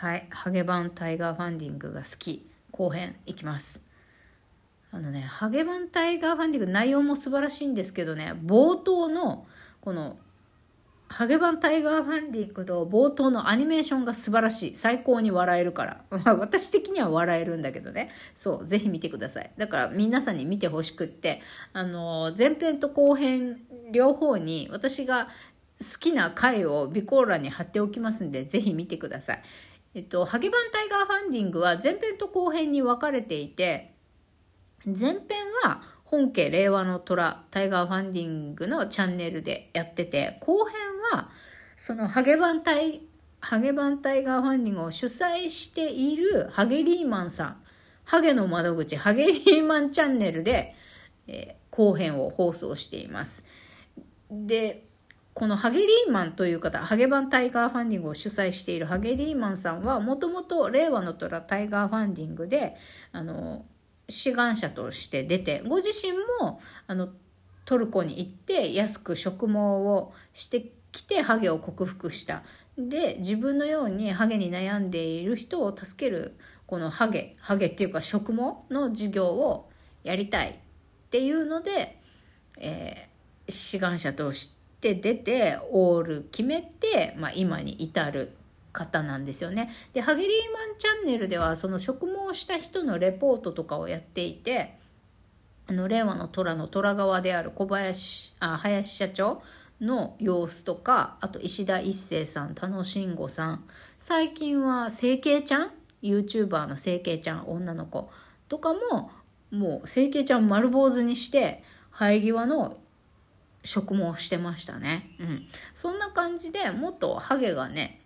はいハゲ版 Tiger Funding が好き後編いきますあのねハゲ版 Tiger Funding 内容も素晴らしいんですけどね冒頭のこのハゲ版 Tiger Funding の冒頭のアニメーションが素晴らしい。最高に笑えるから。まあ私的には笑えるんだけどね。そう、ぜひ見てください。だから皆さんに見てほしくって、あの、前編と後編両方に私が好きな回を備考欄に貼っておきますんで、ぜひ見てください。えっと、ハゲ版 Tiger Funding は前編と後編に分かれていて、前編は本家令和の虎 Tiger Funding のチャンネルでやってて、後編はそのハゲ版タイ、ハゲ版 Tiger Funding を主催しているハゲリーマンさん、ハゲの窓口、ハゲリーマンチャンネルで、えー、後編を放送しています。で、このハゲリーマンという方、ハゲ版 Tiger Funding を主催しているハゲリーマンさんは、もともと令和の虎 Tiger Funding で、あの、志願者として出てご自身もあのトルコに行って安く植毛をしてきてハゲを克服した。で自分のようにハゲに悩んでいる人を助けるこのハゲハゲっていうか植毛の事業をやりたいっていうので、えー、志願者としてて出てオール決めて、まあ、今に至る方なんですよね。で、ハゲリーマンチャンネルではその植毛した人のレポートとかをやっていて、あの、令和の虎の虎側である小林、あ、林社長の様子とか、あと石田一生さん、田野慎吾さん、最近は整形ちゃん ?YouTuber の整形ちゃん、女の子とかも、もう整形ちゃん丸坊主にして、生え際の植毛してましたね。うん。そんな感じでもっとハゲがね、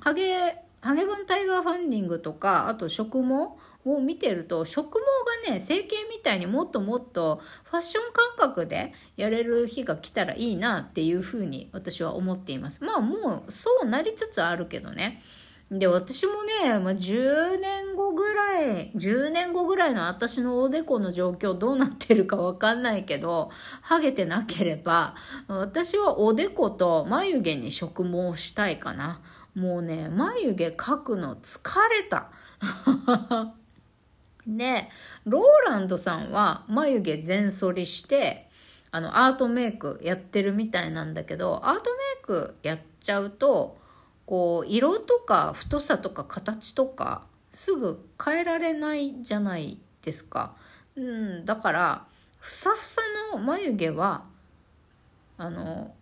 ハゲ、ハゲバンタイガーファンディングとか、あと植毛を見てると、植毛がね、整形みたいにもっともっとファッション感覚でやれる日が来たらいいなっていうふうに私は思っています。まあもうそうなりつつあるけどね。で、私もね、まあ、10年後ぐらい、10年後ぐらいの私のおでこの状況どうなってるかわかんないけど、ハゲてなければ、私はおでこと眉毛に植毛したいかな。もうね、眉毛描くの疲れた。で、ローランドさんは眉毛全剃りして、あの、アートメイクやってるみたいなんだけど、アートメイクやっちゃうと、こう、色とか太さとか形とか、すぐ変えられないじゃないですか。うん、だから、ふさふさの眉毛は、あの、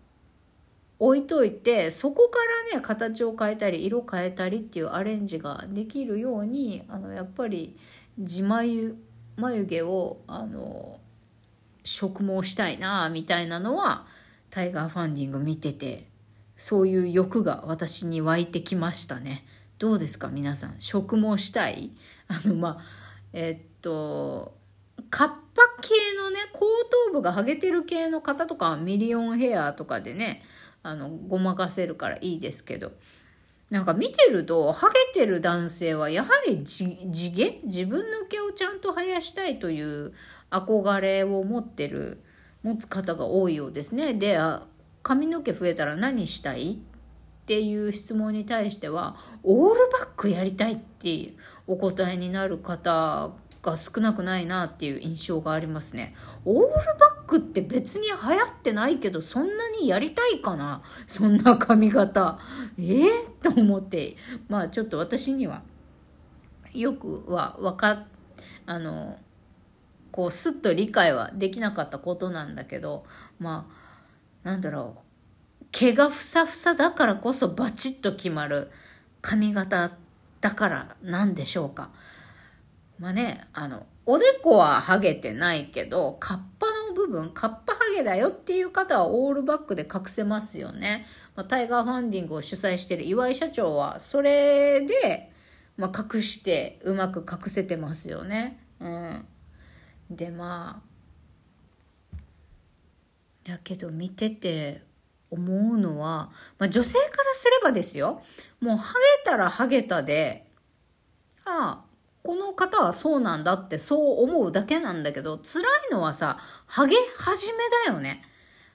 置いといてそこからね形を変えたり色変えたりっていうアレンジができるようにあのやっぱり自眉眉毛をあの植毛したいなみたいなのはTiger Funding 見ててそういう欲が私に湧いてきましたねどうですか皆さん植毛したい？あのまあえっとカッパ系のね後頭部がハゲてる系の方とかはミリオンヘアとかでねあの、ごまかせるからいいですけど。なんか見てると、ハゲてる男性はやはり地毛？自分の毛をちゃんと生やしたいという憧れを持ってる、持つ方が多いようですね。で、髪の毛増えたら何したいっていう質問に対しては、オールバックやりたいっていうお答えになる方が少なくないなっていう印象がありますね。オールバックって別に流行ってないけど、そんなにやりたいかな？そんな髪型。えー、と思って、まあちょっと私には、よくは分かっ、あの、こうすっと理解はできなかったことなんだけど、まあ、なんだろう。毛がふさふさだからこそバチッと決まる髪型だからなんでしょうか。まあね、あの、おでこはハゲてないけど、カッパの部分、カッパハゲだよっていう方はオールバックで隠せますよね。まあ、タイガーファンディングを主催してる岩井社長は、それで、まあ、隠して、うまく隠せてますよね。うん。で、まあ、やけど見てて思うのは、まあ、女性からすればですよ。もうハゲたらハゲたで、ああ、この方はそうなんだってそう思うだけなんだけど、辛いのはさ、ハゲ始めだよね。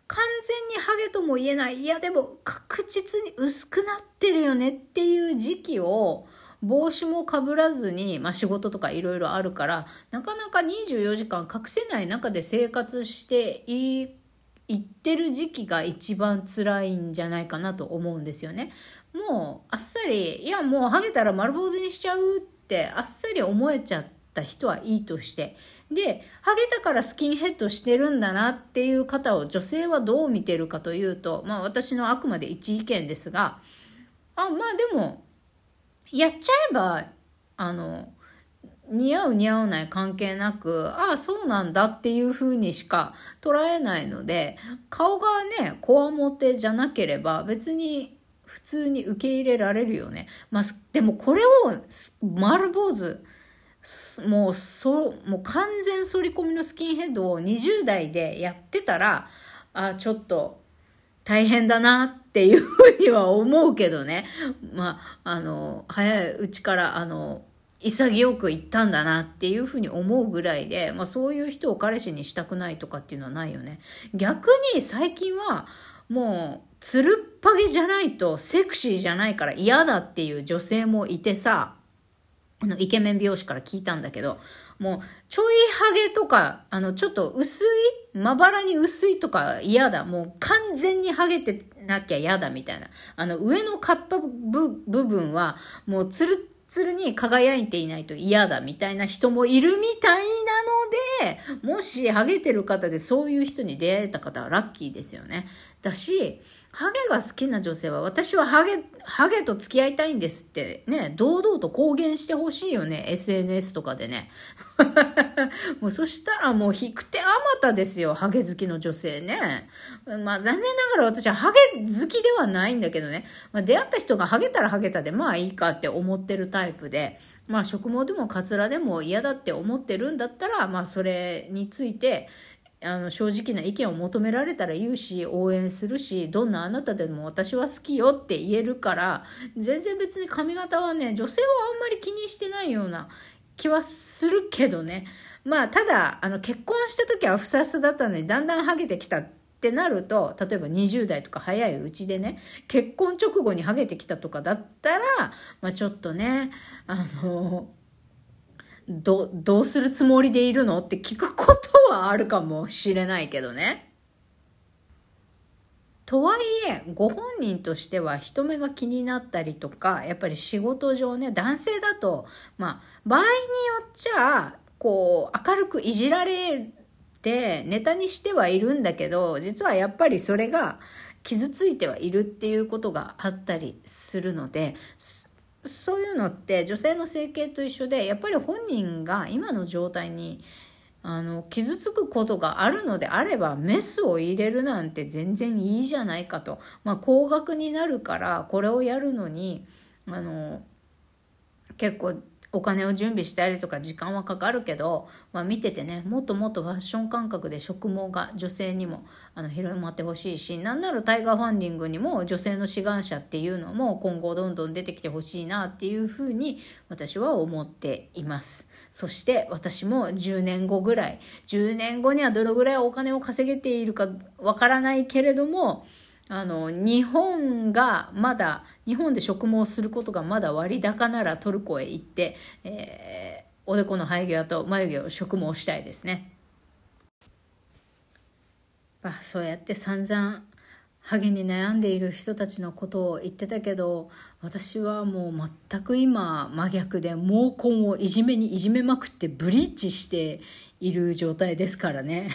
完全にハゲとも言えない。いやでも確実に薄くなってるよねっていう時期を帽子もかぶらずに、まあ、仕事とかいろいろあるからなかなか24時間隠せない中で生活していいってる時期が一番辛いんじゃないかなと思うんですよね。もうあっさりいやもうハゲたら丸坊主にしちゃうってあっさり思えちゃった人はいいとしてでハゲたからスキンヘッドしてるんだなっていう方を女性はどう見てるかというとまあ私のあくまで一意見ですがあまあでもやっちゃえばあの似合う似合わない関係なく、ああ、そうなんだっていう風にしか捉えないので、顔がね、こわもてじゃなければ別に普通に受け入れられるよね。まあ、でもこれを丸坊主、もうそ、もう完全反り込みのスキンヘッドを20代でやってたら、あ、ちょっと大変だなっていうふうには思うけどね。まあ、あの、早いうちから、あの、潔く言ったんだなっていうふうに思うぐらいで、まあそういう人を彼氏にしたくないとかっていうのはないよね。逆に最近はもうつるっぱげじゃないとセクシーじゃないから嫌だっていう女性もいてさ、あのイケメン美容師から聞いたんだけど、もうちょいハゲとか、あのちょっと薄いまばらに薄いとか嫌だ。もう完全にハゲてなきゃ嫌だみたいな。あの上のカッパ部分はもうつるっツルに輝いていないと嫌だみたいな人もいるみたいなで、もしハゲてる方でそういう人に出会えた方はラッキーですよね。だし、ハゲが好きな女性は私はハゲ、ハゲと付き合いたいんですってね、堂々と公言してほしいよね、SNS とかでね。もうそしたらもう引く手あまたですよ、ハゲ好きの女性ね。まあ残念ながら私はハゲ好きではないんだけどね、まあ、出会った人がハゲたらハゲたでまあいいかって思ってるタイプで、まあ植毛でもカツラでも嫌だって思ってるんだったら、まあそれについて、あの正直な意見を求められたら言うし応援するしどんなあなたでも私は好きよって言えるから全然別に髪型はね女性はあんまり気にしてないような気はするけどね。まあただあの結婚した時はふさふさだったのにだんだんハゲてきたってってなると例えば20代とか早いうちでね結婚直後にハゲてきたとかだったら、まあ、ちょっとねあのど、どうするつもりでいるのって聞くことはあるかもしれないけどね。とはいえ、ご本人としては人目が気になったりとか、やっぱり仕事上ね、男性だと、まあ、場合によっちゃ、こう、明るくいじられて、ネタにしてはいるんだけど、実はやっぱりそれが傷ついてはいるっていうことがあったりするので、そういうのって女性の整形と一緒でやっぱり本人が今の状態にあの傷つくことがあるのであればメスを入れるなんて全然いいじゃないかと、まあ、高額になるからこれをやるのにあの結構お金を準備したりとか時間はかかるけど、まあ、見ててねもっともっとファッション感覚で植毛が女性にもあの広まってほしいしなんならタイガーファンディングにも女性の志願者っていうのも今後どんどん出てきてほしいなっていうふうに私は思っています。そして私も10年後ぐらい10年後にはどのぐらいお金を稼げているかわからないけれどもあの日本がまだ日本で植毛することがまだ割高ならトルコへ行って、えー、おでこの生え際と眉毛を植毛したいですね。まあ、そうやって散々ハゲに悩んでいる人たちのことを言ってたけど私はもう全く今真逆で毛根をいじめにいじめまくってブリーチしている状態ですからね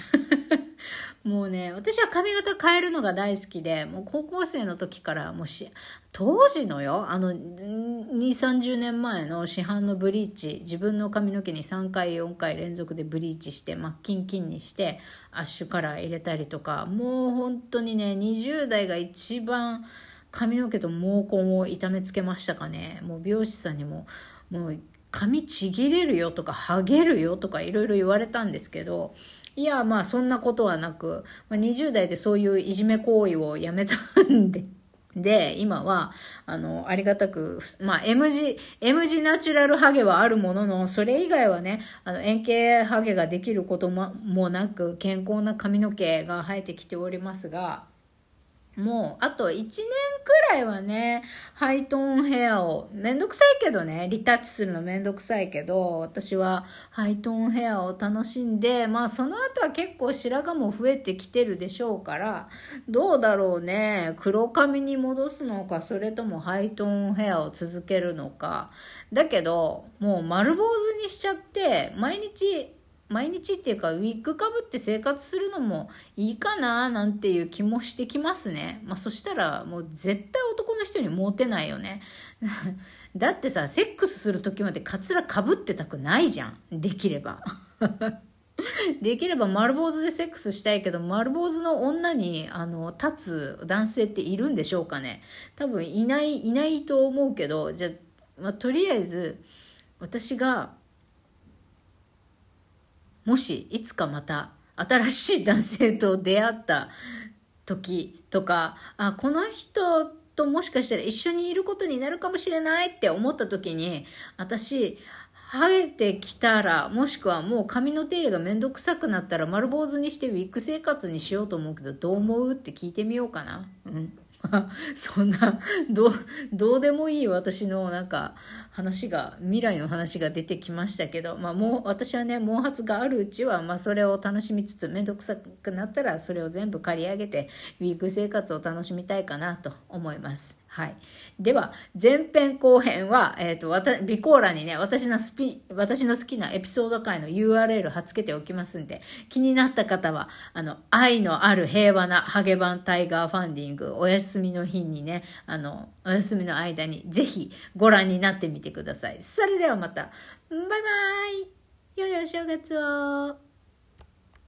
もうね、私は髪型変えるのが大好きで、もう高校生の時からもうし、当時のよ、あの、2、30年前の市販のブリーチ、自分の髪の毛に3回、4回連続でブリーチして、真っキンキンにして、アッシュカラー入れたりとか、もう本当にね、20代が一番髪の毛と毛根を痛めつけましたかね。もう美容師さんにも、もう髪ちぎれるよとか、剥げるよとかいろいろ言われたんですけど、いや、まあそんなことはなく、まあ、20代でそういういじめ行為をやめたんで、で、今は、あの、ありがたく、まあ、M 字、M 字ナチュラルハゲはあるものの、それ以外はね、あの、円形ハゲができることももなく、健康な髪の毛が生えてきておりますが、もう、あと1年くらいはね、ハイトーンヘアを、めんどくさいけどね、リタッチするのめんどくさいけど、私はハイトーンヘアを楽しんで、まあその後は結構白髪も増えてきてるでしょうから、どうだろうね、黒髪に戻すのか、それともハイトーンヘアを続けるのか。だけど、もう丸坊主にしちゃって、毎日、毎日っていうかウィッグかぶって生活するのもいいかななんていう気もしてきますね。まあそしたらもう絶対男の人にモテないよね。だってさ、セックスする時までカツラかぶってたくないじゃん。できれば。できれば丸坊主でセックスしたいけど、丸坊主の女に、あの、立つ男性っているんでしょうかね。多分いない、いないと思うけど、じゃまあ、とりあえず、私が、もしいつかまた新しい男性と出会った時とか、あ、この人ともしかしたら一緒にいることになるかもしれないって思った時に、私、ハゲてきたら、もしくはもう髪の手入れがめんどくさくなったら丸坊主にしてウィッグ生活にしようと思うけど、どう思うって聞いてみようかな。うん。そんな、どう、どうでもいい私のなんか話が、未来の話が出てきましたけど、まあもう、私はね、毛髪があるうちは、まあそれを楽しみつつ、めんどくさくなったら、それを全部借り上げて、ウィーク生活を楽しみたいかなと思います。はい。では、前編後編は、えっ、ー、と、わた、備考欄にね、私のスピ、私の好きなエピソード回の URL 貼っ付けておきますんで、気になった方は、あの、愛のある平和なハゲバンタイガーファンディング、お休みの日にね、あの、お休みの間にぜひご覧になってみてください。それではまた、バイバイ。良いお正月を。